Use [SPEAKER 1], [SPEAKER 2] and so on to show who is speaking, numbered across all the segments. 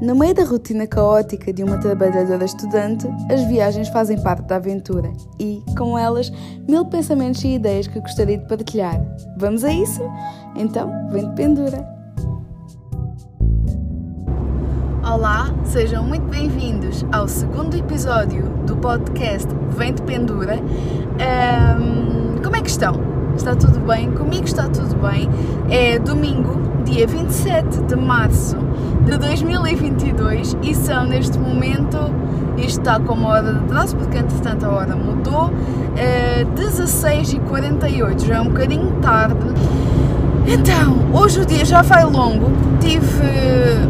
[SPEAKER 1] No meio da rotina caótica de uma trabalhadora estudante, as viagens fazem parte da aventura e, com elas, mil pensamentos e ideias que gostaria de partilhar. Vamos a isso? Então, vem de pendura! Olá, sejam muito bem-vindos ao segundo episódio do podcast Vem de Pendura. Um, como é que estão? Está tudo bem? Comigo está tudo bem. É domingo, dia 27 de março de 2022 e são neste momento, isto está com uma hora de atraso porque entretanto a hora mudou, é 16h48, já é um bocadinho tarde. Então, hoje o dia já vai longo, tive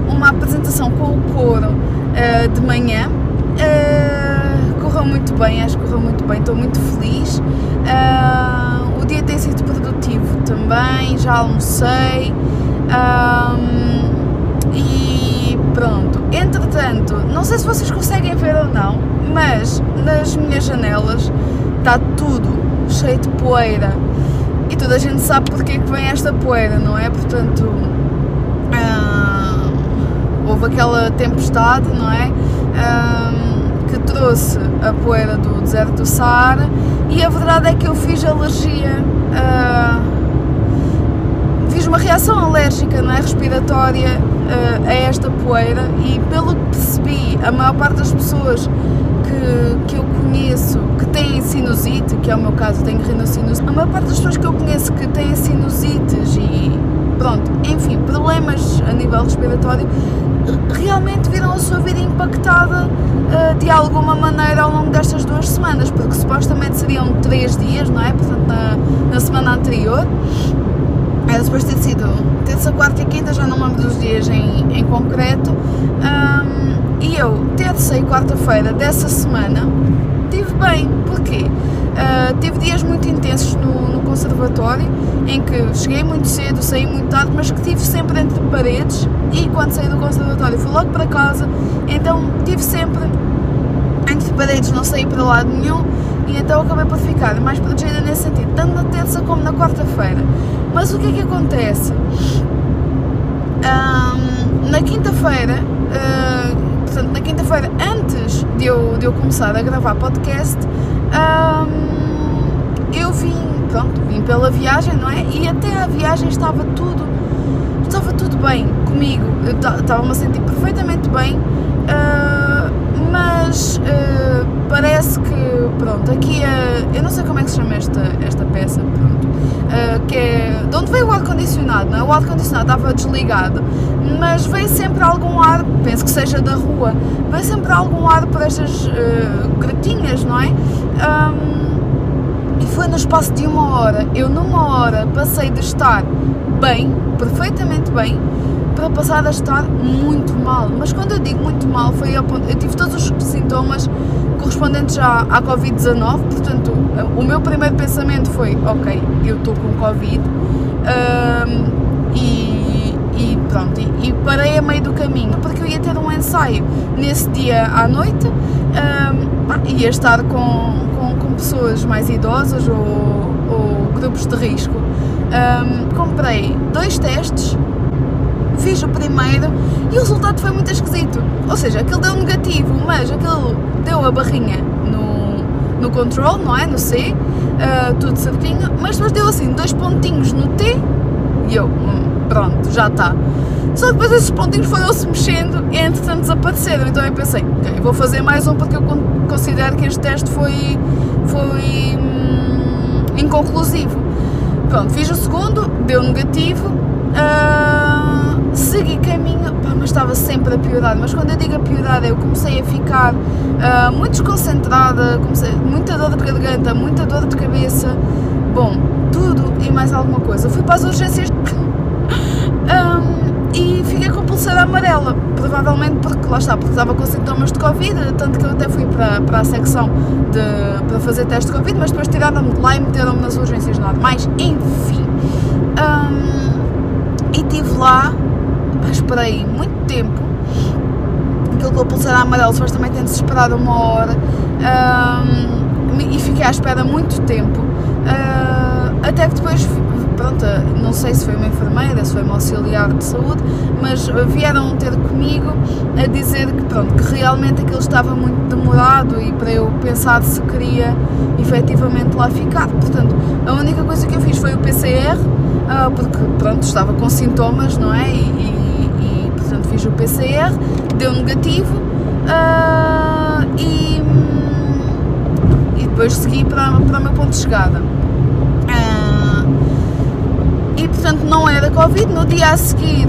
[SPEAKER 1] uma apresentação com o coro uh, de manhã, uh, correu muito bem, acho que correu muito bem, estou muito feliz. Uh, o dia tem sido produtivo também, já almocei e pronto. Entretanto, não sei se vocês conseguem ver ou não, mas nas minhas janelas está tudo cheio de poeira e toda a gente sabe porque é que vem esta poeira, não é? Portanto, uh, houve aquela tempestade, não é? Uh, que trouxe a poeira do deserto do Saara e a verdade é que eu fiz alergia. Fiz uma reação alérgica, não é? Respiratória a esta poeira e pelo que percebi, a maior parte das pessoas que, que eu conheço que têm sinusite, que é o meu caso, tenho rinocinusite, a maior parte das pessoas que eu conheço que têm sinusites e pronto, enfim, problemas a nível respiratório, realmente viram a sua vida impactada uh, de alguma maneira ao longo destas duas semanas, porque supostamente seriam três dias, não é? Portanto, na, na semana anterior. Era depois ter sido terça, quarta e quinta, já não lembro dos dias em, em concreto. Um, e eu, terça e quarta-feira dessa semana, tive bem. Porquê? Uh, tive dias muito intensos no, no, conservatório, em que cheguei muito cedo, saí muito tarde, mas que tive sempre entre paredes. E quando saí do conservatório fui logo para casa, então tive sempre entre paredes, não saí para lado nenhum. E então acabei por ficar mais protegida nesse sentido, tanto na terça como na quarta-feira. Mas o que é que acontece? Um, na quinta-feira, uh, portanto, na quinta-feira, antes de eu, de eu começar a gravar podcast, um, eu vim, pronto, vim pela viagem, não é? E até a viagem estava tudo, estava tudo bem comigo, estava-me a sentir perfeitamente bem, uh, mas uh, parece que, pronto, aqui, uh, eu não sei como é que se chama esta, esta peça, pronto, que é, de onde veio o ar-condicionado, não é? O ar-condicionado estava desligado, mas vem sempre algum ar, penso que seja da rua, vem sempre algum ar por estas uh, não é? Um, e foi no espaço de uma hora. Eu, numa hora, passei de estar bem, perfeitamente bem, para passar a estar muito mal. Mas quando eu digo muito mal, foi ao ponto. Eu tive todos os sintomas correspondentes à, à Covid-19, portanto, o meu primeiro pensamento foi: ok, eu estou com Covid. Um, e pronto, e, e, parei a meio do caminho porque eu ia ter um ensaio nesse dia à noite, um, ia estar com, com, com, pessoas mais idosas ou, ou grupos de risco. Um, comprei dois testes, fiz o primeiro e o resultado foi muito esquisito. Ou seja, aquele deu negativo, mas aquele deu a barrinha no, no control, não é? No C, uh, tudo certinho, mas depois deu assim dois pontinhos no T e eu, hum, pronto, já está. Só depois esses pontinhos foram-se mexendo e entretanto desapareceram. Então eu pensei, ok, vou fazer mais um porque eu considero que este teste foi, foi hum, inconclusivo. Pronto, fiz o segundo, deu negativo, uh, segui caminho, pá, mas estava sempre a piorar. Mas quando eu digo a piorar, eu comecei a ficar uh, muito desconcentrada, comecei, muita dor de garganta, muita dor de cabeça. Bom, tudo e mais alguma coisa. Fui para as urgências um, e fiquei com pulseira amarela, provavelmente porque lá está, porque estava com sintomas de Covid, tanto que eu até fui para, para a secção de, para fazer teste de Covid, mas depois tiraram-me de lá e meteram-me nas urgências normais, enfim. Um, e estive lá, esperei muito tempo, aquilo com a pulseira amarela supostamente se esperar uma hora, um, e fiquei à espera muito tempo, uh, até que depois pronto, não sei se foi uma enfermeira, se foi uma auxiliar de saúde, mas vieram ter comigo a dizer que pronto, que realmente aquilo estava muito demorado e para eu pensar se queria efetivamente lá ficar. Portanto, a única coisa que eu fiz foi o PCR, uh, porque pronto, estava com sintomas, não é? E portanto fiz o PCR, deu negativo uh, e, e depois segui para, para o meu ponto de chegada. Uh, e portanto não era Covid. No dia a seguir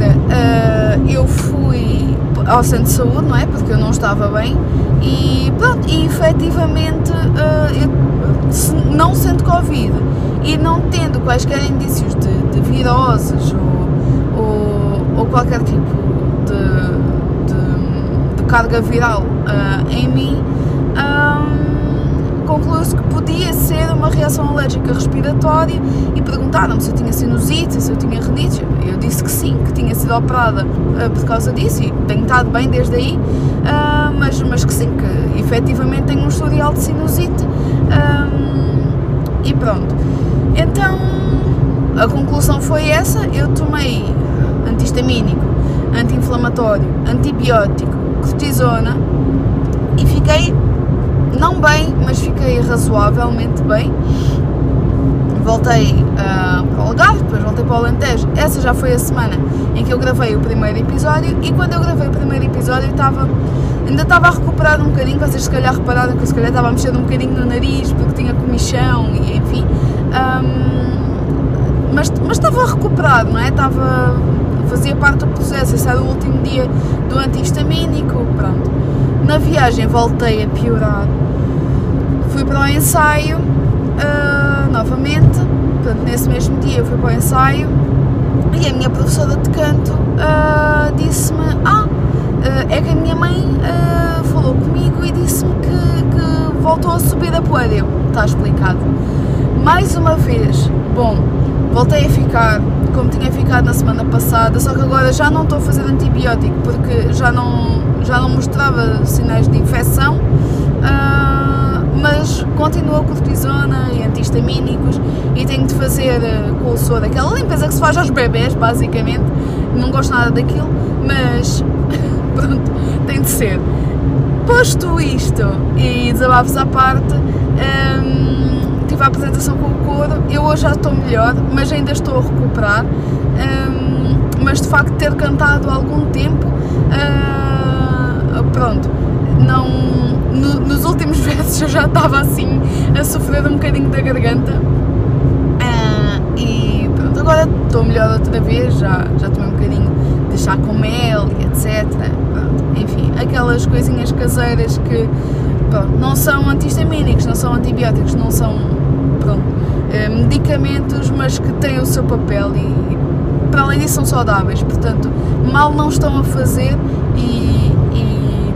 [SPEAKER 1] eu fui ao centro de saúde, não é? Porque eu não estava bem e pronto, e efetivamente eu, não sendo Covid e não tendo quaisquer indícios de, de viroses ou, ou, ou, qualquer tipo carga viral uh, em mim, um, concluiu-se que podia ser uma reação alérgica respiratória e perguntaram-me se eu tinha sinusite, se eu tinha rinite. Eu disse que sim, que tinha sido operada uh, por causa disso e tenho estado bem desde aí, uh, mas, mas que sim, que efetivamente tenho um historial de sinusite. Um, e pronto. Então a conclusão foi essa, eu tomei antihistamínico, anti-inflamatório, antibiótico, cortisona e fiquei não bem, mas fiquei razoavelmente bem. Voltei uh, para o Algarve, depois voltei para o Alentejo. Essa já foi a semana em que eu gravei o primeiro episódio e quando eu gravei o primeiro episódio estava ainda estava a recuperar um bocadinho, vocês se calhar repararam que eu se calhar estava a mexer um bocadinho no nariz porque tinha comichão e enfim. Um, mas, mas estava a recuperar, não é? Estava. Fazia parte do processo, esse era o último dia do antihistamínico, pronto. Na viagem voltei a piorar. Fui para o ensaio uh, novamente, portanto, nesse mesmo dia eu fui para o ensaio e a minha professora de canto uh, disse-me: Ah, uh, é que a minha mãe falou comigo e disse-me que, que, voltou a subir a poeira. Está explicado. Mais uma vez, bom, voltei a ficar como tinha ficado na semana passada, só que agora já não estou a fazer antibiótico porque já não, já não mostrava sinais de infecção, uh, mas continua cortisona e antihistamínicos e tenho de fazer uh, com o soro aquela limpeza que se faz aos bebés, basicamente. Não gosto nada daquilo, mas pronto, tem de ser. Posto isto e desabafos à parte, um, tive a apresentação com o coro, eu hoje já estou melhor, mas ainda estou a recuperar. Um, mas de facto ter cantado algum tempo, uh, pronto, não, no, nos últimos versos eu já estava assim a sofrer um bocadinho da garganta. Uh, e pronto, agora estou melhor outra vez, já, já tomei um bocadinho de chá com mel e etc. Pronto, enfim, aquelas coisinhas caseiras que pronto, não são antihistamínicos, não são antibióticos, não são medicamentos, mas que têm o seu papel e, para além disso são saudáveis, portanto mal não estão a fazer e, e,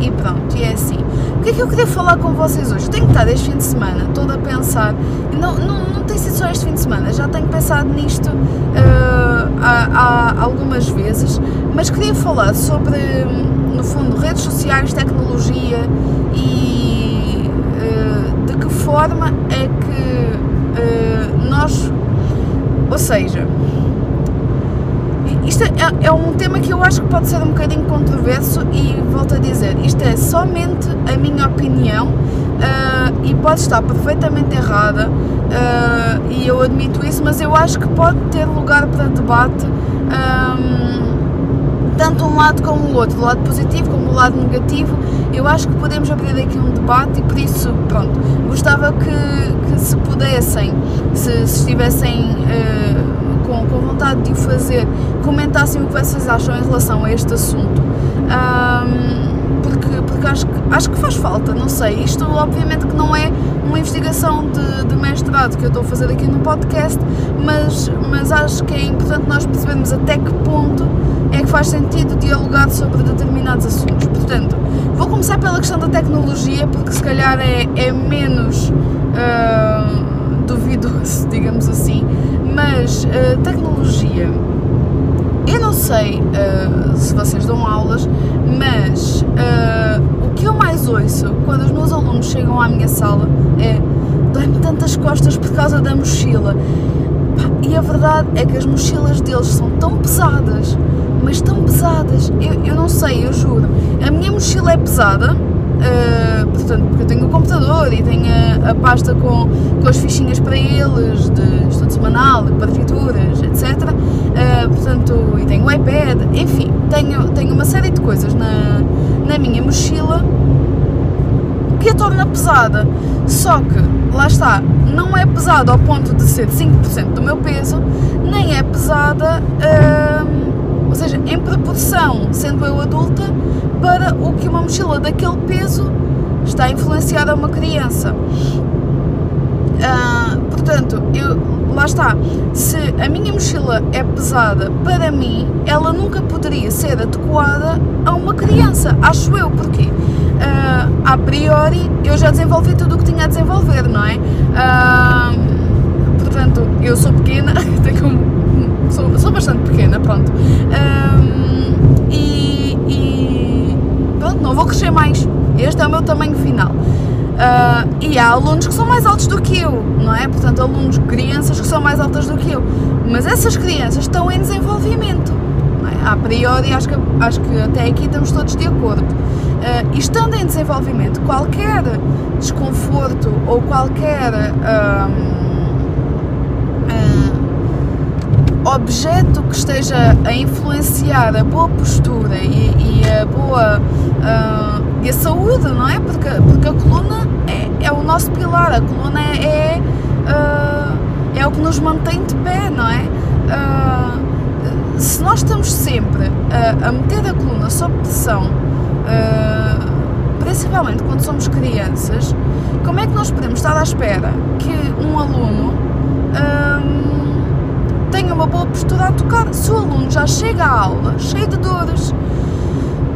[SPEAKER 1] e pronto, e é assim. O que é que eu queria falar com vocês hoje? Tenho estado este fim de semana toda a pensar, não, não, não tem sido só este fim de semana, já tenho pensado nisto uh, há, há algumas vezes, mas queria falar sobre, no fundo, redes sociais, tecnologia e uh, de que forma é que uh, nós, ou seja, isto é, é, um tema que eu acho que pode ser um bocadinho controverso e volto a dizer, isto é somente a minha opinião uh, e pode estar perfeitamente errada uh, e eu admito isso, mas eu acho que pode ter lugar para debate um, tanto um lado como o outro, do lado positivo como o lado negativo, eu acho que podemos abrir aqui um debate e por isso, pronto, gostava que se pudessem, se, se estivessem uh, com, com vontade de o fazer, comentassem o que vocês acham em relação a este assunto. Um, porque, porque acho, que, acho que faz falta, não sei. Isto, obviamente, que não é uma investigação de, de mestrado que eu estou a fazer aqui no podcast, mas, mas acho que é importante nós percebermos até que ponto é que faz sentido dialogar sobre determinados assuntos. Portanto, vou começar pela questão da tecnologia, porque se calhar é, é menos duvidoso, digamos assim, mas uh, tecnologia. Eu não sei uh, se vocês dão aulas, mas uh, o que eu mais ouço quando os meus alunos chegam à minha sala é dói-me tantas costas por causa da mochila. E a verdade é que as mochilas deles são tão pesadas, mas tão pesadas, eu, eu não sei, eu juro. A minha mochila é pesada, uh, portanto, porque eu tenho o computador e tenho a, a, pasta com, com as fichinhas para eles, de estudo semanal, partituras, etc. Uh, portanto, e tenho o iPad, enfim, tenho, tenho uma série de coisas na, na minha mochila que a torna pesada. Só que, lá está, não é pesada ao ponto de ser 5% do meu peso, nem é pesada, hum, ou seja, em proporção, sendo eu adulta, para o que uma mochila daquele peso está influenciada a uma criança. Uh, portanto, eu, lá está, se a minha mochila é pesada para mim, ela nunca poderia ser adequada a uma criança, acho eu, porque uh, a priori eu já desenvolvi tudo o que tinha a desenvolver, não é? Uh, portanto, eu sou pequena, tenho, tamanho final. Uh, e há alunos que são mais altos do que eu, não é? Portanto, alunos, crianças que são mais altas do que eu. Mas essas crianças estão em desenvolvimento. É? A priori, acho que, acho que até aqui estamos todos de acordo. Uh, estando em desenvolvimento, qualquer desconforto ou qualquer uh, uh, objeto que esteja a influenciar a boa postura e, e a boa e a saúde, não é? Porque, porque a coluna é, é o nosso pilar, a coluna é, é, é o que nos mantém de pé, não é? se nós estamos sempre a, a meter a coluna sob pressão uh, principalmente quando somos crianças, como é que nós podemos estar à espera que um aluno uh, tenha uma boa postura a tocar se o aluno já chega à aula cheio de dores?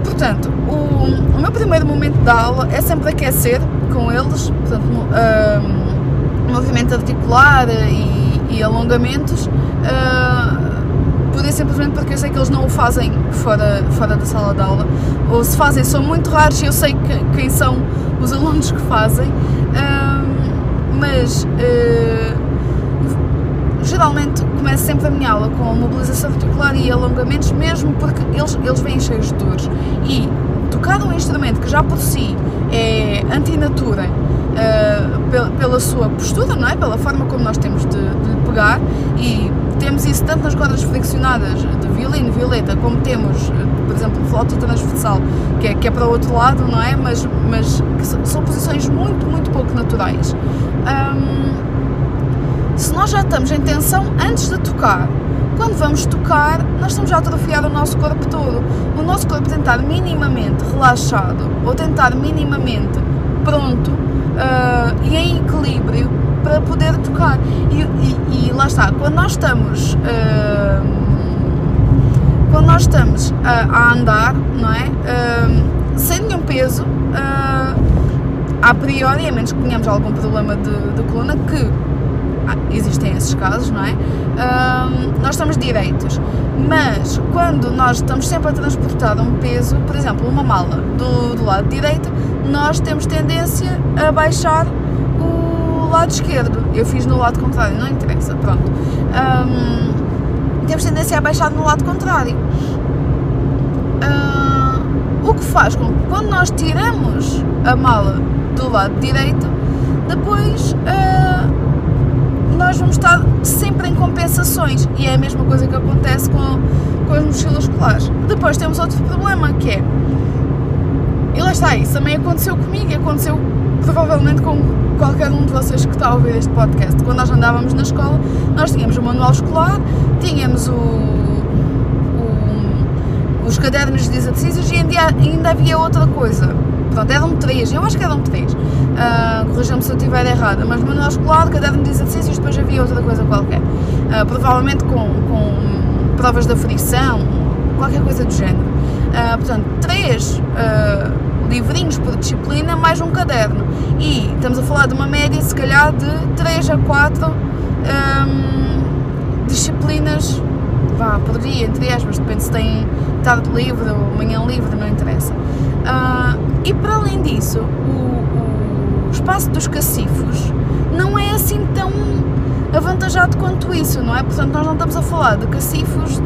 [SPEAKER 1] Portanto, o, o meu primeiro momento da aula é sempre aquecer com eles, portanto, uh, movimento articular e, e alongamentos. Uh, pura e simplesmente porque eu sei que eles não o fazem fora, fora da sala de aula, ou se fazem são muito raros e eu sei que, quem são os alunos que fazem, mas uh, geralmente começo sempre a minha aula com mobilização articular e alongamentos, mesmo porque eles, eles vêm cheios de dores e tocar um instrumento que já por si é antinatura uh, pela, pela, sua postura, não é? pela forma como nós temos de, de pegar e temos isso tanto nas cordas friccionadas de violino, violeta, como temos, por exemplo, flauta transversal, que é, que é para o outro lado, não é? Mas, mas são posições muito, muito pouco naturais. Se nós já estamos em tensão antes de tocar, quando vamos tocar, nós estamos já a atrofiar o nosso corpo todo. O nosso corpo tentar minimamente relaxado ou tentar minimamente pronto uh, e em equilíbrio para poder tocar. E, e, e lá está, quando nós estamos. Uh, quando nós estamos a, a andar, não é? Uh, sem nenhum peso, uh, a priori, a menos que tenhamos algum problema de, de coluna, que ah, existem esses casos, não é? Uh, nós estamos direitos, mas quando nós estamos sempre a transportar um peso, por exemplo, uma mala do, do lado direito, nós temos tendência a baixar o lado esquerdo. Eu fiz no lado contrário, não interessa, pronto. Um, temos tendência a baixar no lado contrário. O que faz com que quando nós tiramos a mala do lado direito, depois uh, nós vamos estar sempre em compensações e é a mesma coisa que acontece com, com as mochilas escolares. Depois temos outro problema que é e lá está, isso também aconteceu comigo e aconteceu provavelmente com qualquer um de vocês que está a ouvir este podcast. Quando nós andávamos na escola, nós tínhamos o manual escolar, tínhamos o, o, os cadernos de exercícios e ainda, ainda havia outra coisa. Pronto, eram três, eu acho que eram três. Uh, Corrijam-me se eu estiver errada, mas manual escolar, caderno de exercícios, depois havia outra coisa qualquer. Uh, provavelmente com, com provas da frição, qualquer coisa do género. Uh, portanto, três uh, livrinhos por disciplina mais um caderno. E estamos a falar de uma média, se calhar, de 3 a 4 um, disciplinas vá, por dia, entre aspas, depende se tem tarde livre ou manhã livre, não interessa. Uh, e para além disso, o, o, espaço dos cacifos não é assim tão avantajado quanto isso, não é? Portanto, nós não estamos a falar de cacifos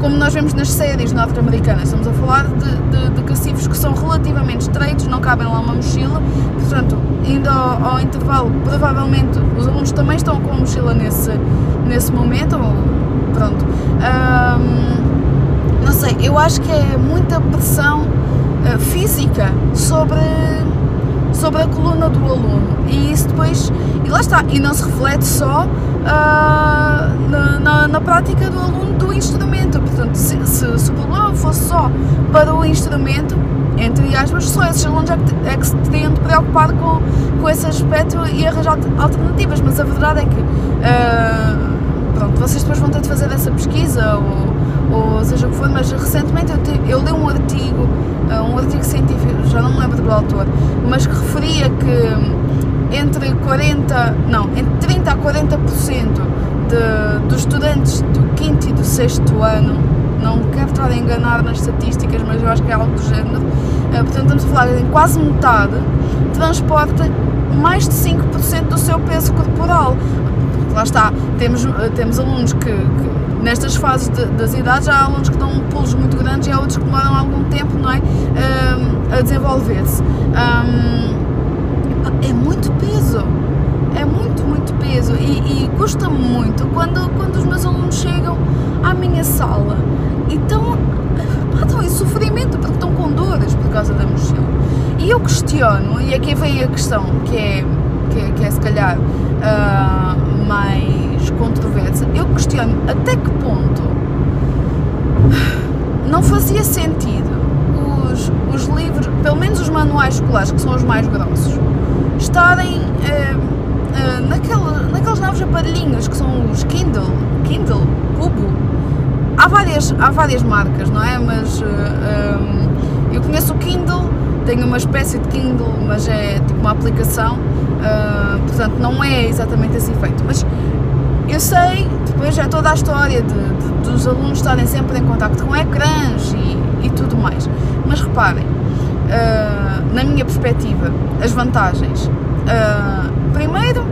[SPEAKER 1] como nós vemos nas séries norte-americanas, estamos a falar de, de, de, cacifos que são relativamente estreitos, não cabem lá uma mochila, portanto, indo ao, ao intervalo, provavelmente os alunos também estão com a mochila nesse, nesse momento, pronto. Um, não sei, eu acho que é muita pressão uh, física sobre sobre a coluna do aluno. E isso depois, e lá está, e não se reflete só uh, na, na, na, prática do aluno do instrumento, portanto se, se, se, o problema fosse só para o instrumento, entre aspas, só esses alunos é que, é que se teriam de preocupar com, com esse aspecto e arranjar alternativas, mas a verdade é que uh, pronto, vocês depois vão ter de fazer essa pesquisa ou, ou seja o que for, mas recentemente eu, te, eu li um artigo um artigo científico, já não me lembro do autor, mas que referia que entre 40, não, entre 30 a 40% de, dos estudantes do quinto e do sexto ano, não quero estar a enganar nas estatísticas, mas eu acho que é algo do género, eh, portanto estamos a falar em quase metade, transporta mais de 5% do seu peso corporal. Lá está, temos, eh, temos alunos que, que nestas fases de, das idades há alunos que dão pulos muito grandes e há outros que demoram algum tempo não é, um, a desenvolver-se. Um, é muito peso, é muito, muito peso e, e custa-me muito quando, quando os meus alunos chegam à minha sala e estão, estão em sofrimento porque estão com dores por causa da mochila. E eu questiono, e aqui vem a questão que é, que é, que é se calhar uh, mais controversa, eu questiono até que ponto não fazia sentido os, os livros, pelo menos os manuais escolares, que são os mais grossos, estarem uh, uh, naquele, naqueles novos aparelhinhos que são os Kindle, Kindle, Cubo. Há várias, há várias marcas, não é? Mas uh, um, eu conheço o Kindle, tenho uma espécie de Kindle, mas é tipo uma aplicação, portanto não é exatamente assim feito. Mas eu sei, depois é toda a história de, de, dos alunos estarem sempre em contato com ecrãs e, e tudo mais. Mas reparem, uh, na minha perspectiva, as vantagens. Uh, primeiro,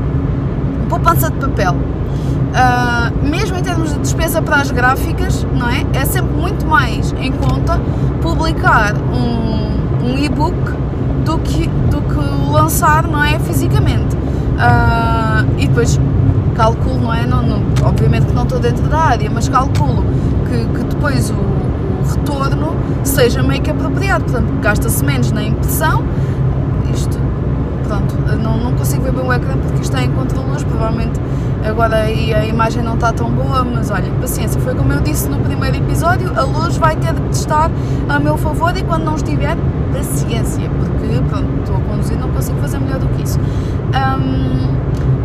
[SPEAKER 1] poupança de papel. Uh, mesmo em termos de despesa para as gráficas, não é? É sempre muito mais em conta publicar um, um e-book do que, do que lançar, não é? Fisicamente. Uh, e depois calculo, não é? Não, não, obviamente que não estou dentro da área, mas calculo que, que depois o, retorno seja meio que apropriado, portanto, gasta-se menos na impressão. Isto, pronto, não, não consigo ver bem o ecrã porque isto está em contra-luz, provavelmente agora aí a imagem não está tão boa, mas olha, paciência, foi como eu disse no primeiro episódio, a luz vai ter de estar a meu favor e quando não estiver, paciência, porque pronto, estou a conduzir, não consigo fazer melhor do que isso. Um,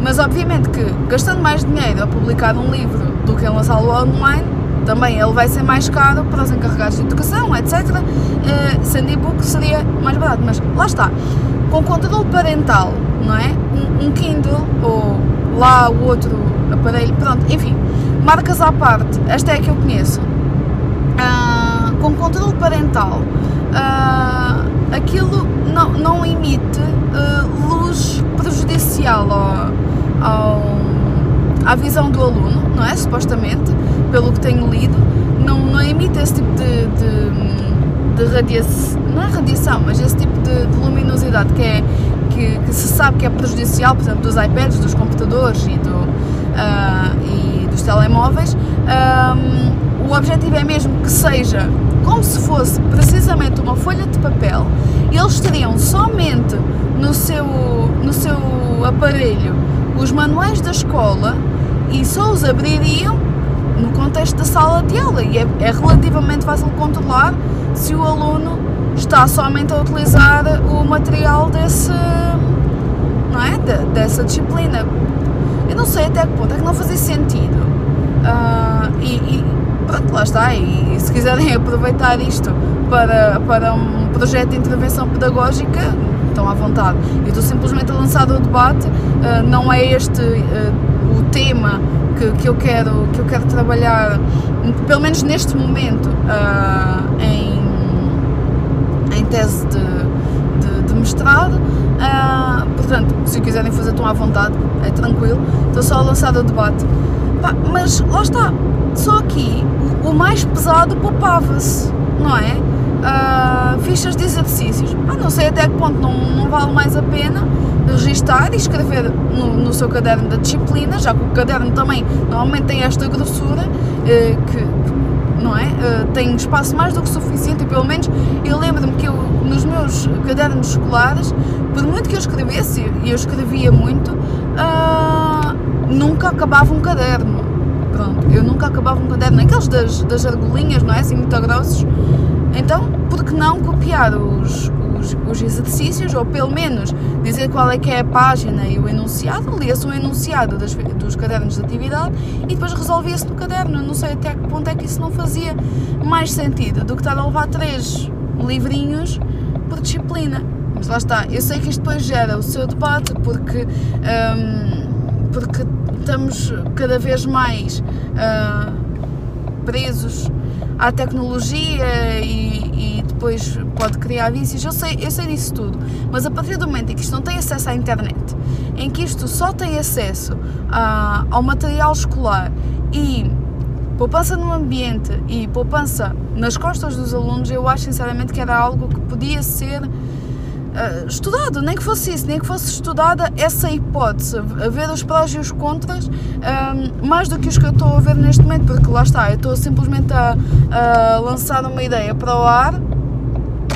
[SPEAKER 1] mas obviamente que gastando mais dinheiro a publicar um livro do que a lançá-lo online, também ele vai ser mais caro para os encarregados de educação, etc. Uh, sendo e-book seria mais barato, mas lá está, com controle parental, não é? Um, um Kindle ou lá o outro aparelho, pronto, enfim, marcas à parte, esta é a que eu conheço. Uh, com controle parental, uh, aquilo não, não emite uh, luz prejudicial ao, ao, à visão do aluno, não é? Supostamente, pelo que tenho lido, não, não emite esse tipo de, de, de radiação, não é radiação, mas esse tipo de, de luminosidade que, é, que, que, se sabe que é prejudicial, por exemplo, dos iPads, dos computadores e, do, uh, e dos telemóveis. Um, o objetivo é mesmo que seja como se fosse precisamente uma folha de papel, eles teriam somente no seu, no seu aparelho os manuais da escola e só os abririam no contexto da sala de aula e é, é relativamente fácil controlar se o aluno está somente a utilizar o material desse, não é? De, dessa disciplina. Eu não sei até que ponto é que não fazia sentido. Uh, e, e, pronto, lá está. E, e, se quiserem aproveitar isto para, para um projeto de intervenção pedagógica, estão à vontade. Eu estou simplesmente a lançar o debate, uh, não é este uh, o tema que, que, eu quero, que eu quero trabalhar, pelo menos neste momento, uh, em, em tese de, de, de mestrado, portanto, se quiserem fazer, estão à vontade, é tranquilo, estou só a lançar o debate. Mas lá está, só aqui o mais pesado poupava-se, não é? Uh, fichas de exercícios, ah, não sei até que ponto não, não vale mais a pena registar e escrever no, no, seu caderno da disciplina, já que o caderno também normalmente tem esta grossura, eh, que não é? Uh, tem espaço mais do que suficiente e pelo menos eu lembro-me que eu, nos meus cadernos escolares, por muito que eu escrevesse, e eu escrevia muito, uh, nunca acabava um caderno. Pronto, eu nunca acabava um caderno, aqueles das, das argolinhas, não é? Assim, muito grossos. Então, por que não copiar os, os, os, exercícios, ou pelo menos dizer qual é que é a página e o enunciado, lia-se o enunciado das, dos cadernos de atividade e depois resolvia-se no caderno. Não sei até que ponto é que isso não fazia mais sentido do que estar a levar três livrinhos por disciplina. Mas lá está, eu sei que isto depois gera o seu debate porque, um, porque estamos cada vez mais uh, presos à tecnologia e, e, depois pode criar vícios. Eu sei, eu sei disso tudo, mas a partir do momento em que isto não tem acesso à internet, em que isto só tem acesso a, ao material escolar e poupança no ambiente e poupança nas costas dos alunos, eu acho sinceramente que era algo que podia ser uh, estudado, nem que fosse isso, nem que fosse estudada essa hipótese, ver os prós e os contras, um, mais do que os que eu estou a ver neste momento, porque lá está, eu estou simplesmente a, a lançar uma ideia para o ar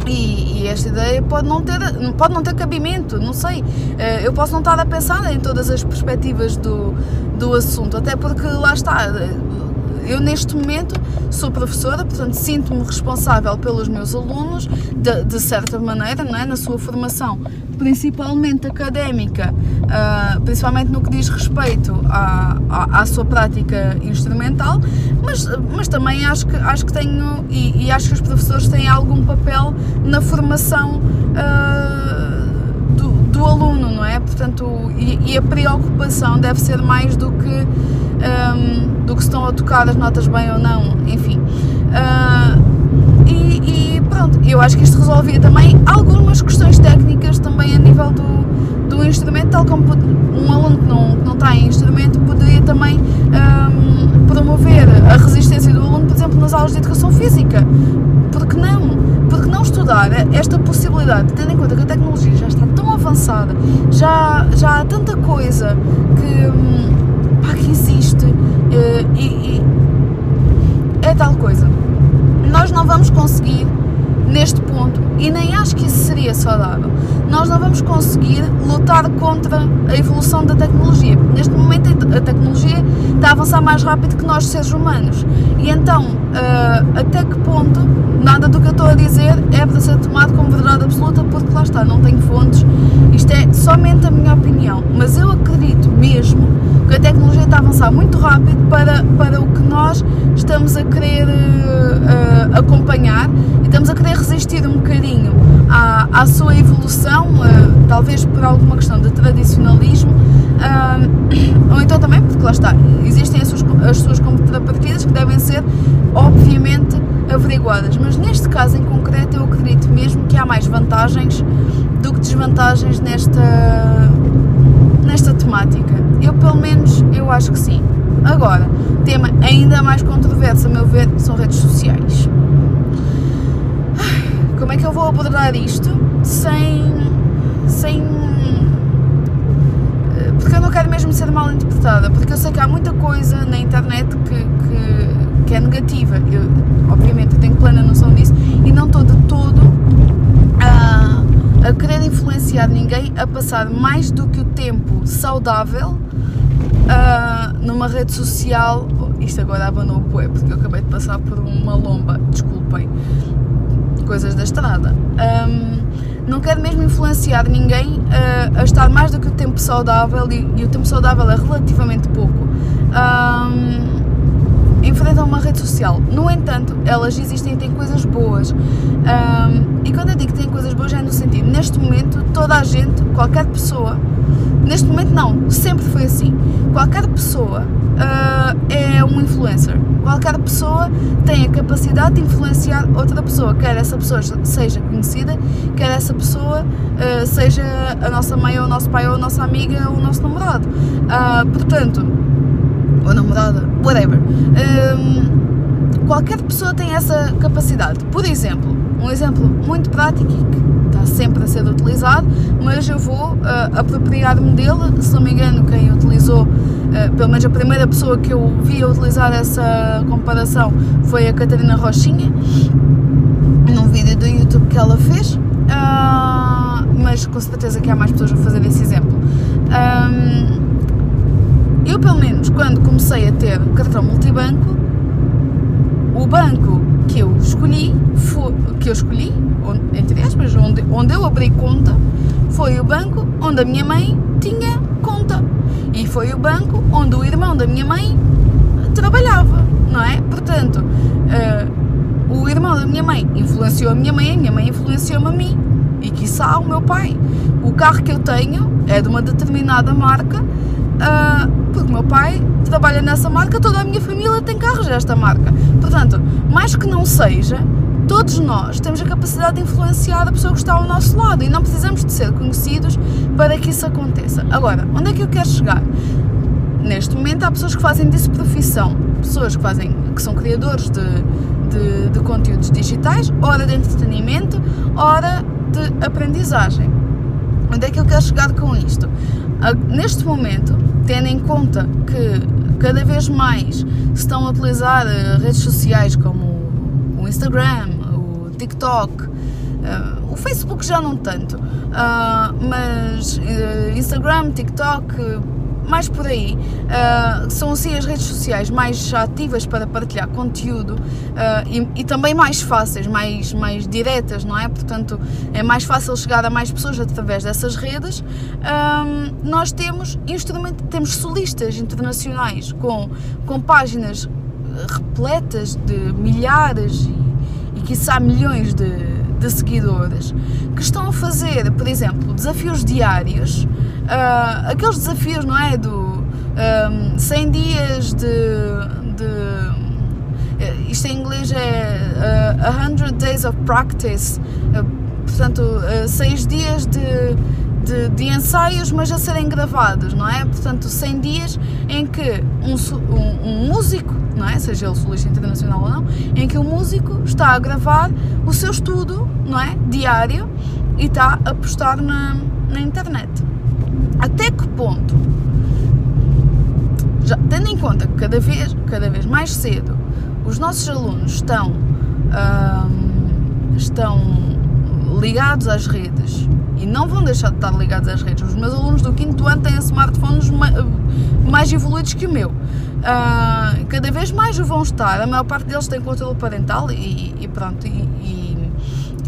[SPEAKER 1] e, e, esta ideia pode não ter pode não ter cabimento não sei. Ah, eu posso não estar a pensar em todas as perspectivas do, do assunto até porque lá está eu neste momento sou professora, portanto sinto-me responsável pelos meus alunos, de, de, certa maneira, é? na sua formação, principalmente académica, uh, principalmente no que diz respeito à, à, à, sua prática instrumental, mas, mas também acho que, acho que tenho, e, e acho que os professores têm algum papel na formação uh, do, aluno, não é? Portanto, e, e a preocupação deve ser mais do que um, do que se estão a tocar as notas bem ou não, enfim. Uh, e, e, pronto, eu acho que isto resolvia também algumas questões técnicas também a nível do, do instrumento, tal como um aluno que não, que não tem instrumento poderia também um, promover a resistência do aluno, por exemplo, nas aulas de educação física. Porque não? Porque não estudar esta possibilidade, tendo em conta que a tecnologia já está tão avançada, já, já há tanta coisa que. Um, pá, que existe uh, e, e é tal coisa. Nós não vamos conseguir neste ponto e nem acho que isso seria saudável. Nós não vamos conseguir lutar contra a evolução da tecnologia. Neste momento a tecnologia está a avançar mais rápido que nós seres humanos. E então, uh, até que ponto nada do que eu estou a dizer é para ser tomado como verdade absoluta, porque lá está, não tenho fontes. Isto é somente a minha opinião. Mas eu acredito mesmo que a tecnologia está a avançar muito rápido para, para o que nós estamos a querer uh, acompanhar e estamos a querer resistir um bocadinho à, à sua evolução, uh, talvez por alguma questão de tradicionalismo, uh, ou então também porque lá está, existem as suas, as suas contrapartidas que devem ser, obviamente, averiguadas. Mas neste caso em concreto, eu acredito mesmo que há mais vantagens do que desvantagens nesta, nesta temática. Eu, pelo menos, eu acho que sim. Agora, tema ainda mais controverso, a meu ver, são redes sociais. Como é que eu vou abordar isto sem. sem. Eh, porque eu não quero mesmo ser mal interpretada, porque eu sei que há muita coisa na internet que, que, que é negativa. Eu, obviamente, eu tenho plena noção disso e não estou de todo a, a querer influenciar ninguém a passar mais do que o tempo saudável uh, numa rede social. Isto agora abanou o poé, porque eu acabei de passar por uma lomba, desculpem, coisas da estrada. Um, não quero mesmo influenciar ninguém uh, a estar mais do que o tempo saudável e, e, o tempo saudável é relativamente pouco. Um, enfrentam uma rede social. No entanto, elas existem e têm coisas boas. Um, e quando eu digo que têm coisas boas, é no sentido, neste momento, toda a gente, qualquer pessoa, neste momento não, sempre foi assim, qualquer pessoa uh, é um influencer. Qualquer pessoa tem a capacidade de influenciar outra pessoa, quer essa pessoa seja conhecida, quer essa pessoa uh, seja a nossa mãe ou o nosso pai ou a nossa amiga ou o nosso namorado. Uh, portanto, ou namorada, whatever. Um, qualquer pessoa tem essa capacidade. Por exemplo, um exemplo muito prático e que está sempre a ser utilizado, mas eu vou uh, apropriar-me dele. Se não me engano, quem utilizou, uh, pelo menos a primeira pessoa que eu vi a utilizar essa comparação foi a Catarina Rochinha, num vídeo do YouTube que ela fez. Uh, mas com certeza que há mais pessoas a fazer esse exemplo. Um, eu, pelo menos, quando comecei a ter cartão multibanco, o banco que eu escolhi, foi, que eu escolhi, entre aspas, onde, onde eu abri conta, foi o banco onde a minha mãe tinha conta. E foi o banco onde o irmão da minha mãe trabalhava, não é? Portanto, uh, o irmão da minha mãe influenciou a minha mãe, a minha mãe influenciou-me a mim e quiçá o meu pai. O carro que eu tenho é de uma determinada marca Uh, porque o meu pai trabalha nessa marca, toda a minha família tem carros desta marca. Portanto, mais que não seja, todos nós temos a capacidade de influenciar a pessoa que está ao nosso lado e não precisamos de ser conhecidos para que isso aconteça. Agora, onde é que eu quero chegar? Neste momento há pessoas que fazem disso profissão, pessoas que fazem, que são criadores de, de, de conteúdos digitais, ora de entretenimento, ora de aprendizagem. Onde é que eu quero chegar com isto? Neste momento, tendo em conta que cada vez mais se estão a utilizar eh, redes sociais como o Instagram, o TikTok, eh, o Facebook já não tanto, ah, mas eh, Instagram, TikTok, mais por aí. Uh, são assim as redes sociais mais ativas para partilhar conteúdo uh, e, e, também mais fáceis, mais, mais diretas, não é? Portanto, é mais fácil chegar a mais pessoas através dessas redes. Nós temos instrumento, temos solistas internacionais com, com páginas repletas de milhares e, e quiçá milhões de, de seguidores que estão a fazer, por exemplo, desafios diários, uh, aqueles desafios, não é? Do um, 100 dias de. de isto em inglês é uh, 100 days of practice, uh, portanto, uh, 6 dias de, de, de, ensaios, mas a serem gravados, não é? Portanto, 100 dias em que um, um, um músico não é? Seja ele solista internacional ou não, em que o músico está a gravar o seu estudo, não é? Diário e está a postar na, na internet. Até que ponto? Já, tendo em conta que cada vez, cada vez mais cedo os nossos alunos estão, hum, estão ligados às redes e não vão deixar de estar ligados às redes. Os meus alunos do quinto ano têm smartphones mais evoluídos que o meu. Uh, cada vez mais vão estar, a maior parte deles tem controle parental e, e pronto, e, e,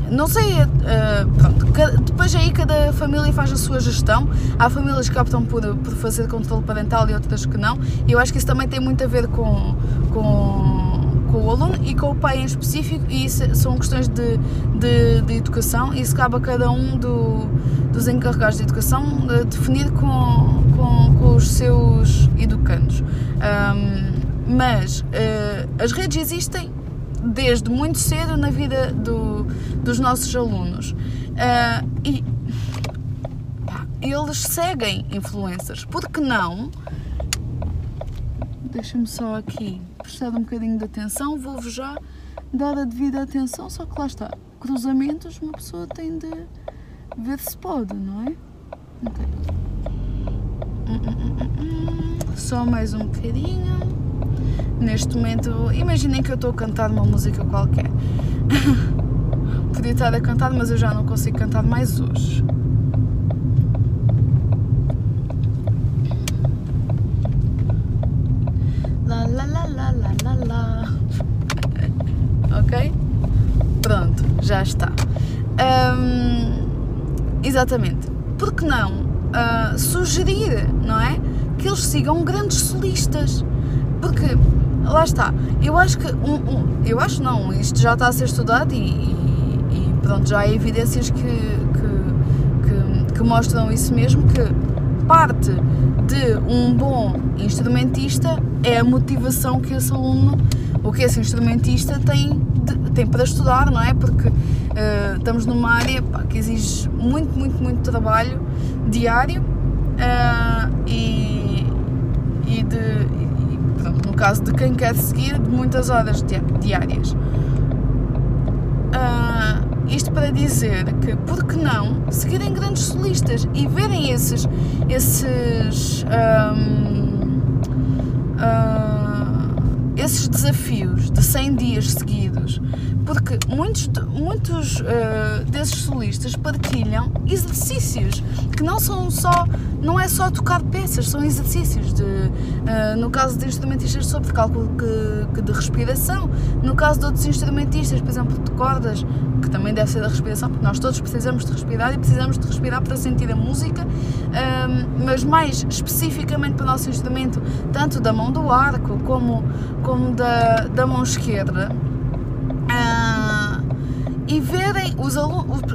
[SPEAKER 1] não sei, uh, pronto, depois aí cada família faz a sua gestão, há famílias que optam por, por fazer controle parental e outras que não, e eu acho que isso também tem muito a ver com, com, com o aluno e com o pai em específico, e isso são questões de, de, de educação, e isso cabe a cada um do, dos encarregados de educação de definir com, com, com os seus educandos. Um, mas uh, as redes existem desde muito cedo na vida do, dos nossos alunos uh, e pá, eles seguem influencers, porque não? Deixa-me só aqui prestar um bocadinho de atenção, vou-vos já dar a devida atenção, só que lá está, cruzamentos uma pessoa tem de ver se pode, não é? Ok. Só mais um bocadinho. Neste momento, imaginem que eu estou a cantar uma música qualquer. Podia estar a cantar, mas eu já não consigo cantar mais hoje. Lá, lá, lá, lá, lá, lá, lá. ok? Pronto, já está. Um, exatamente. Por que não uh, sugerir, não é? Que eles sigam grandes solistas. Porque lá está. Eu acho que, um, um, eu acho não, isto já está a ser estudado e, e, e pronto, já há evidências que, que, que, que mostram isso mesmo, que parte de um bom instrumentista é a motivação que esse aluno, ou que esse instrumentista tem, de, tem para estudar, não é? Porque uh, estamos numa área pá, que exige muito, muito, muito trabalho diário uh, e, e, de, e, pronto, no caso de quem quer seguir, de muitas horas diárias. Uh, isto para dizer que, por que não, seguirem grandes solistas e verem esses, esses, um, desafios de 100 dias seguidos, porque muitos, muitos uh, desses solistas partilham exercícios que não são só, não é só tocar peças, são exercícios de, uh, no caso de instrumentistas sobre cálculo que, que de respiração, no caso de outros instrumentistas, por exemplo, de cordas, que também deve ser da respiração, porque nós todos precisamos de respirar e precisamos de respirar para sentir a música, um, mas mais especificamente para o nosso instrumento, tanto da mão do arco como, como da, da mão esquerda Uh, e verem os,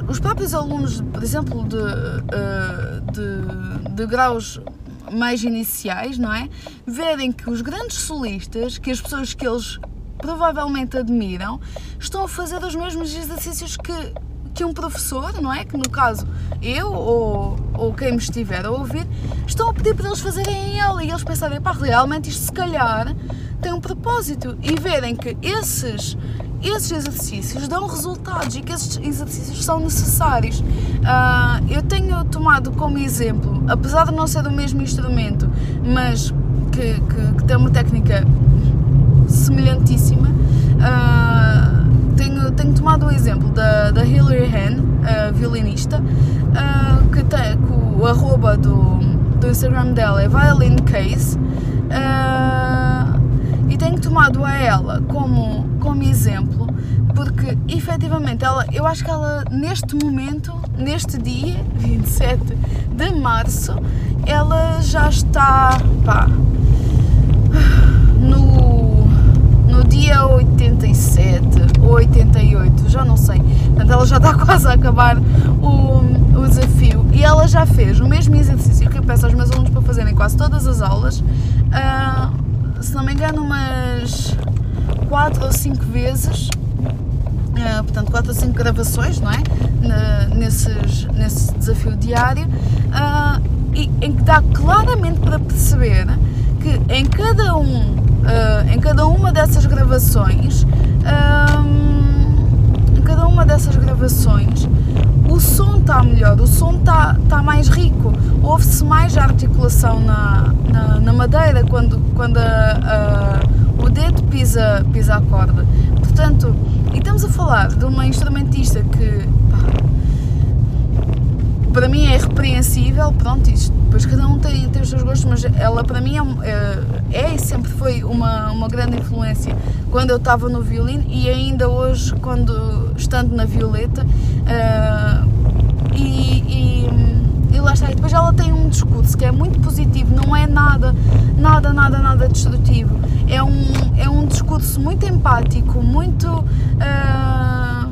[SPEAKER 1] os próprios alunos, por exemplo, de, uh, de, de graus mais iniciais, não é? Verem que os grandes solistas, que as pessoas que eles provavelmente admiram, estão a fazer os mesmos exercícios que, que um professor, não é? Que no caso eu ou, ou quem me estiver a ouvir, estão a pedir para eles fazerem em aula e eles pensarem, pá, realmente isto se calhar tem um propósito e verem que esses esses exercícios dão resultados e que esses exercícios são necessários. Uh, eu tenho tomado como exemplo, apesar de não ser do mesmo instrumento, mas que, que, que tem uma técnica semelhantíssima, uh, tenho, tenho tomado o exemplo da, da Hilary Hahn, uh, violinista, uh, que tem que o arroba do, do Instagram dela é Violin Case. e tenho tomado a ela como como exemplo, porque efetivamente ela, eu acho que ela neste momento, neste dia 27 de março, ela já está pá, dia 87 ou 88, já não sei. Portanto, ela já está quase a acabar o, o desafio e ela já fez o mesmo exercício que eu peço aos meus alunos para fazerem quase todas as aulas. Uh, se não me engano, umas quatro ou cinco vezes, uh, portanto, quatro ou cinco gravações, não é? nesses, nesse desafio diário, uh, e, em que dá claramente para perceber que em cada um, uh, em cada uma dessas gravações, em cada uma dessas gravações, o som está melhor, o som está tá mais rico, ouve-se mais a articulação na, na, na, madeira quando, quando a, a o dedo pisa, pisa a corda. Portanto, e estamos a falar de uma instrumentista que para mim é repreensível, pronto, isto, depois cada um tem, tem os seus gostos, mas ela para mim é, é, é foi uma, uma grande influência quando eu estava no violino e ainda hoje quando estando na violeta uh, e, e e lá está. E depois ela tem um discurso que é muito positivo, não é nada, nada, nada, nada destrutivo. É um, é um discurso muito empático, muito. Uh,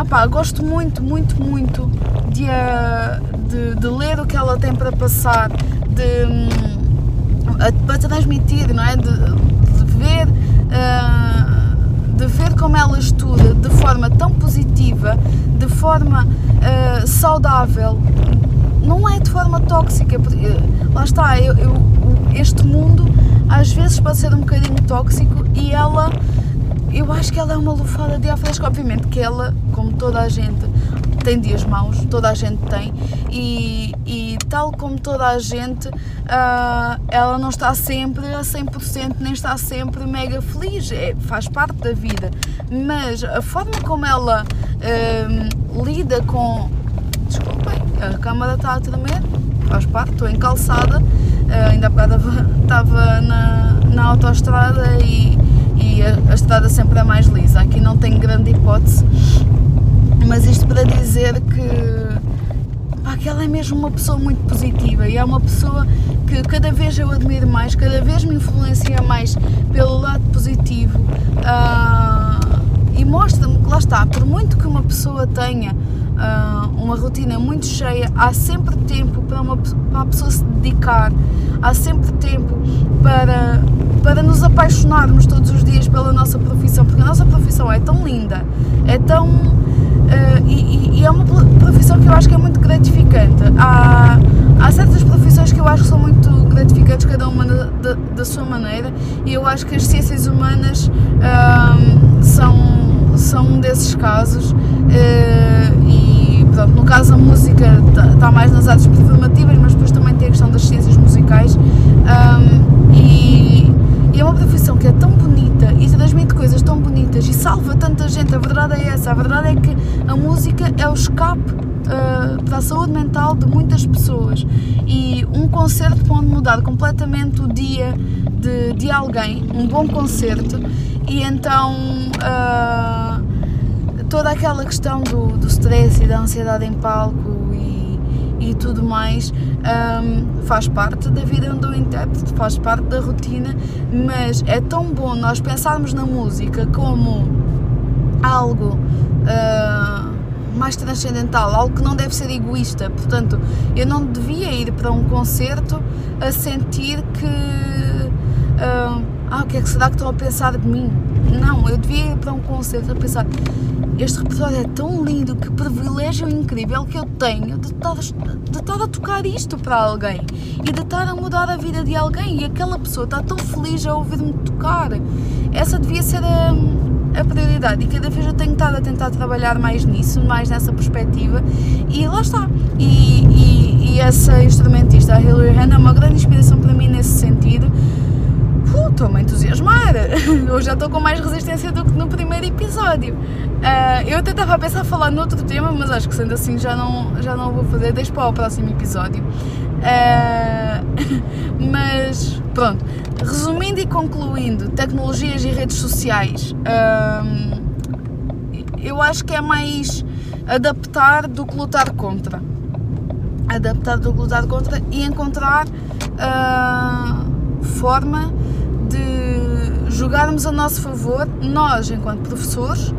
[SPEAKER 1] opá, gosto muito, muito, muito de, uh, de, de, ler o que ela tem para passar, de, uh, para transmitir, não é? De, de ver. Uh, de ver como ela estuda de forma tão positiva, de forma uh, saudável, não é de forma tóxica. Porque, lá está, eu, eu, este mundo às vezes pode ser um bocadinho tóxico e ela, eu acho que ela é uma lufada de ar fresco. Obviamente que ela, como toda a gente, tem dias maus, toda a gente tem, e, e tal como toda a gente, uh, ela não está sempre a 100%, nem está sempre mega feliz, é, faz parte da vida, mas a forma como ela uh, lida com. Desculpem, a câmara está a tremer, faz parte, estou em calçada, uh, ainda há bocado estava na, na autoestrada e, e a, a estrada sempre é mais lisa, aqui não tem grande hipótese mas isto para dizer que, pá, que ela é mesmo uma pessoa muito positiva e é uma pessoa que cada vez eu admiro mais, cada vez me influencia mais pelo lado positivo uh, e mostra-me que lá está, por muito que uma pessoa tenha uh, uma rotina muito cheia, há sempre tempo para, uma, para a pessoa se dedicar, há sempre tempo para, para nos apaixonarmos todos os dias pela nossa profissão, porque a nossa profissão é tão linda, é tão. Uh, e, e, é uma profissão que eu acho que é muito gratificante. Há, há certas profissões que eu acho que são muito gratificantes, cada uma da, da, sua maneira, e eu acho que as ciências humanas são, são um desses casos. Uh, e pronto, no caso a música está tá mais nas artes performativas, mas depois também tem a questão das ciências musicais. Um, e, e é uma profissão que é tão bonita e transmite coisas tão bonitas e salva tanta gente. A verdade é essa, a verdade é que a música é o escape uh, para a saúde mental de muitas pessoas. E um concerto pode mudar completamente o dia de, de alguém, um bom concerto, e então uh, toda aquela questão do, do stress e da ansiedade em palco e, e tudo mais um, faz parte da vida do intérprete, faz parte da rotina, mas é tão bom nós pensarmos na música como algo. Uh, mais transcendental, algo que não deve ser egoísta. Portanto, eu não devia ir para um concerto a sentir que. Uh, ah, o que é que será que estão a pensar de mim? Não, eu devia ir para um concerto a pensar. Este repertório é tão lindo, que privilégio incrível que eu tenho de estar, de estar a tocar isto para alguém e de estar a mudar a vida de alguém. E aquela pessoa está tão feliz a ouvir-me tocar. Essa devia ser a a prioridade e cada vez eu tenho estado a tentar trabalhar mais nisso, mais nessa perspectiva e lá está. E, e, e essa instrumentista, a Hilary Hannah, é uma grande inspiração para mim nesse sentido. Estou-me a entusiasmar! Eu já estou com mais resistência do que no primeiro episódio. Uh, eu até estava a pensar falar noutro tema, mas acho que sendo assim já não, já não vou fazer, deixo para o próximo episódio. Uh, mas pronto, resumindo e concluindo, tecnologias e redes sociais, uh, eu acho que é mais adaptar do que lutar contra. Adaptar do que lutar contra e encontrar forma de jogarmos a nosso favor, nós enquanto professores,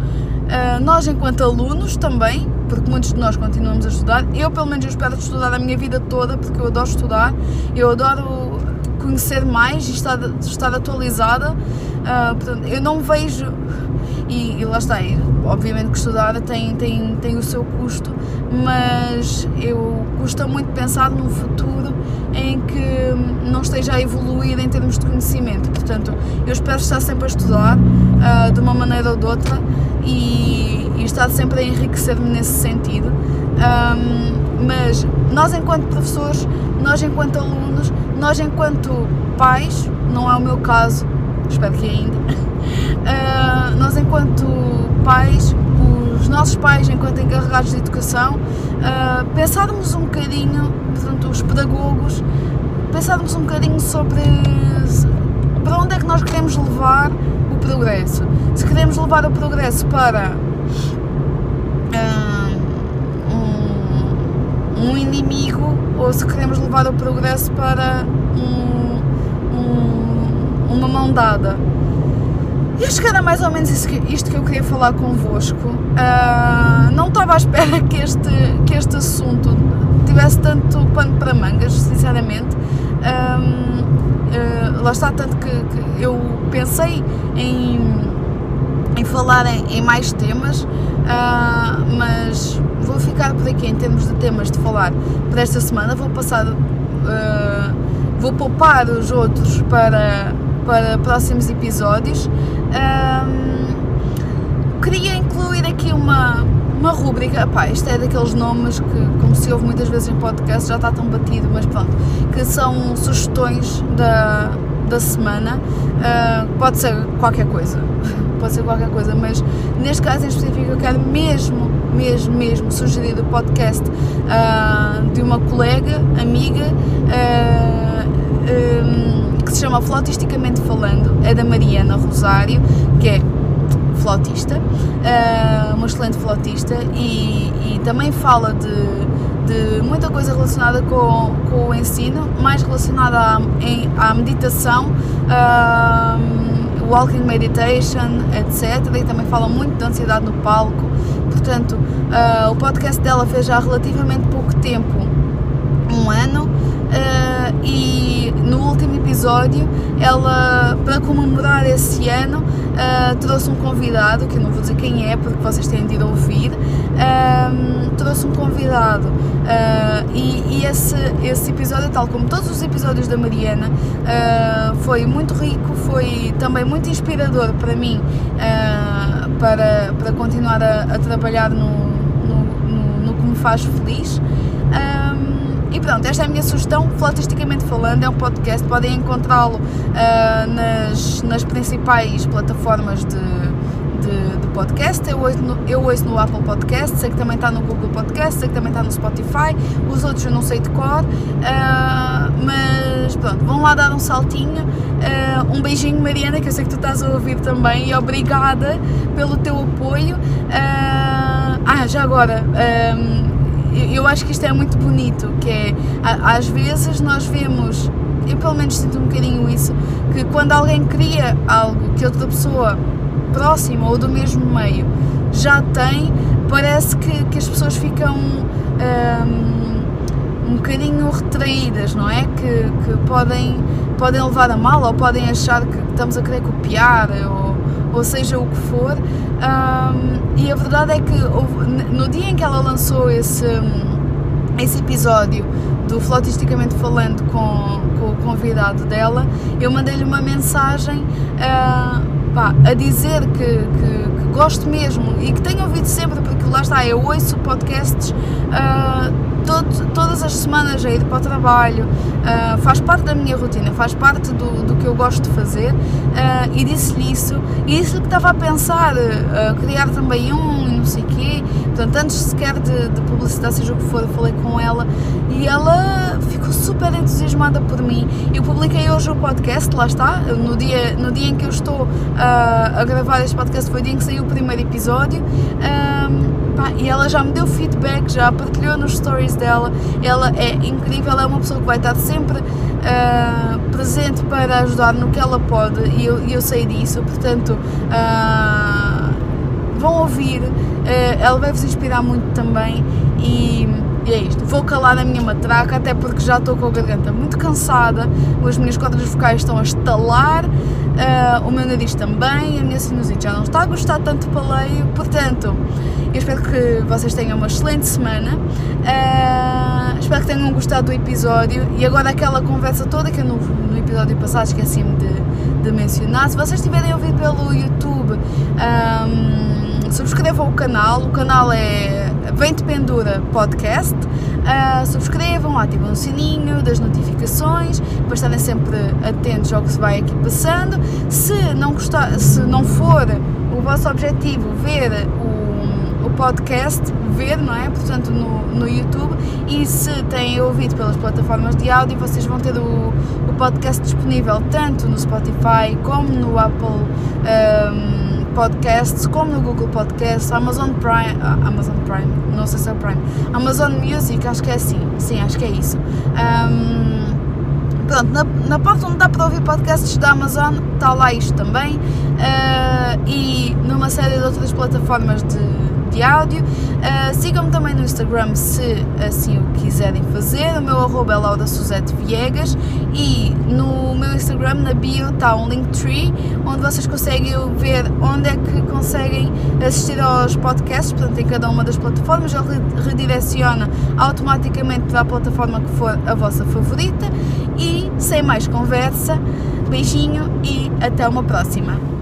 [SPEAKER 1] nós enquanto alunos também, porque muitos de nós continuamos a estudar. Eu, pelo menos, eu espero estudar a minha vida toda, porque eu adoro estudar, eu adoro conhecer mais e estar, estar atualizada. Uh, portanto, eu não vejo. E, e, lá está, obviamente que estudar tem, tem, tem o seu custo, mas eu custa muito pensar num futuro em que não esteja a evoluir em termos de conhecimento. Portanto, eu espero estar sempre a estudar uh, de uma maneira ou de outra e, e estar sempre a enriquecer-me nesse sentido. Um, mas nós, enquanto professores, nós, enquanto alunos, nós, enquanto pais, não é o meu caso, espero que ainda, uh, nós, enquanto pais, os nossos pais, enquanto encarregados de educação, uh, pensarmos um bocadinho, portanto, os pedagogos, pensarmos um bocadinho sobre para onde é que nós queremos levar o progresso. Se queremos levar o progresso para ah, um, um inimigo ou se queremos levar o progresso para um, um, uma mão dada. E acho que era mais ou menos isto que eu queria falar convosco. Uh, não estava à espera que este, que este assunto tivesse tanto pano para mangas, sinceramente. Um, uh, lá está, tanto que, que, eu pensei em, em falar em, em mais temas, uh, mas vou ficar por aqui em termos de temas de falar para esta semana. Vou passar, vou poupar os outros para, para próximos episódios. Um, queria incluir aqui uma uma rúbrica, pá, isto é daqueles nomes que, como se ouve muitas vezes em podcast, já está tão batido, mas pronto, que são sugestões da, da semana, uh, pode ser qualquer coisa, pode ser qualquer coisa, mas neste caso em específico eu quero mesmo, mesmo, mesmo sugerir o podcast uh, de uma colega, amiga, uh, um, que se chama Flautisticamente Falando, é da Mariana Rosário, que é flautista, uh, uma excelente flautista, e, e, também fala de, de muita coisa relacionada com, com o ensino, mais relacionada à, em, à meditação, uh, walking meditation, etc. E também fala muito de ansiedade no palco. Portanto, uh, o podcast dela fez já relativamente pouco tempo, um ano, uh, e último episódio, ela, para comemorar esse ano, uh, trouxe um convidado, que eu não vou dizer quem é, porque vocês têm de ir ouvir, um, trouxe um convidado uh, e, e, esse, esse episódio, tal como todos os episódios da Mariana, uh, foi muito rico, foi também muito inspirador para mim para, para continuar a, a trabalhar no, no, no, no, que me faz feliz. E pronto, esta é a minha sugestão, Flotisticamente Falando, é um podcast, podem encontrá-lo uh, nas, nas principais plataformas de, de, de, podcast. Eu ouço, no, eu ouço no Apple Podcast, sei que também está no Google Podcast, sei que também está no Spotify, os outros eu não sei de cor, uh, mas pronto, vão lá dar um saltinho. Uh, um beijinho, Mariana, que eu sei que tu estás a ouvir também, e obrigada pelo teu apoio. ah, já agora. Eu acho que isto é muito bonito, que é, às vezes nós vemos, eu pelo menos sinto um bocadinho isso, que quando alguém cria algo que outra pessoa próxima ou do mesmo meio já tem, parece que, que as pessoas ficam um, um bocadinho retraídas, não é? Que, que podem, podem levar a mal ou podem achar que estamos a querer copiar ou, ou seja o que for. Um, e a verdade é que no dia em que ela lançou esse, esse episódio do Flotisticamente Falando com, com o convidado dela, eu mandei-lhe uma mensagem uh, pá, a dizer que, que, que, gosto mesmo e que tenho ouvido sempre, porque lá está, eu ouço podcasts. Uh, todo, todas as semanas a ir para o trabalho, uh, faz parte da minha rotina, faz parte do, do que eu gosto de fazer uh, e disse-lhe isso e disse-lhe que estava a pensar uh, criar também um e não sei o quê, portanto antes sequer de, de publicidade, seja o que for, falei com ela e ela ficou super entusiasmada por mim. Eu publiquei hoje o podcast, lá está, no dia, no dia em que eu estou a gravar este podcast foi o dia em que saiu o primeiro episódio. Pá, e ela já me deu feedback, já partilhou nos stories dela. Ela é incrível, ela é uma pessoa que vai estar sempre uh, presente para ajudar no que ela pode e eu, eu sei disso, portanto. Uh, vão ouvir, uh, ela vai vos inspirar muito também e e é isto, vou calar a minha matraca, até porque já estou com a garganta muito cansada, as minhas cordas vocais estão a estalar, uh, o meu nariz também, a minha sinusite já não está a gostar tanto do paleio, portanto, eu espero que vocês tenham uma excelente semana, uh, espero que tenham gostado do episódio e agora aquela conversa toda que eu no, no episódio passado esqueci-me de, de, mencionar, se vocês estiverem a ouvir pelo YouTube, um, subscrevam o canal, o canal é Vem de Pendura Podcast. Uh, subscrevam, ativam o sininho das notificações para estarem sempre atentos ao que se vai aqui passando. Se não, gostar, se não for o vosso objetivo ver o, o podcast, ver, não é? Portanto, no, no YouTube. E se têm ouvido pelas plataformas de áudio, vocês vão ter o, o podcast disponível tanto no Spotify como no Apple. Um, Podcasts, como no Google Podcasts, Amazon Prime, ah, Amazon Prime, não sei se é Prime, Amazon Music, acho que é assim, sim, acho que é isso. Um, pronto, na, na parte onde dá para ouvir podcasts da Amazon está lá isto também uh, e numa série de outras plataformas de de áudio. Uh, Sigam-me também no Instagram se assim o quiserem fazer. O meu arroba é Laura Viegas e no meu Instagram, na bio, está um Linktree onde vocês conseguem ver onde é que conseguem assistir aos podcasts, portanto, em cada uma das plataformas. Ele redireciona automaticamente para a plataforma que for a vossa favorita. E sem mais conversa, beijinho e até uma próxima.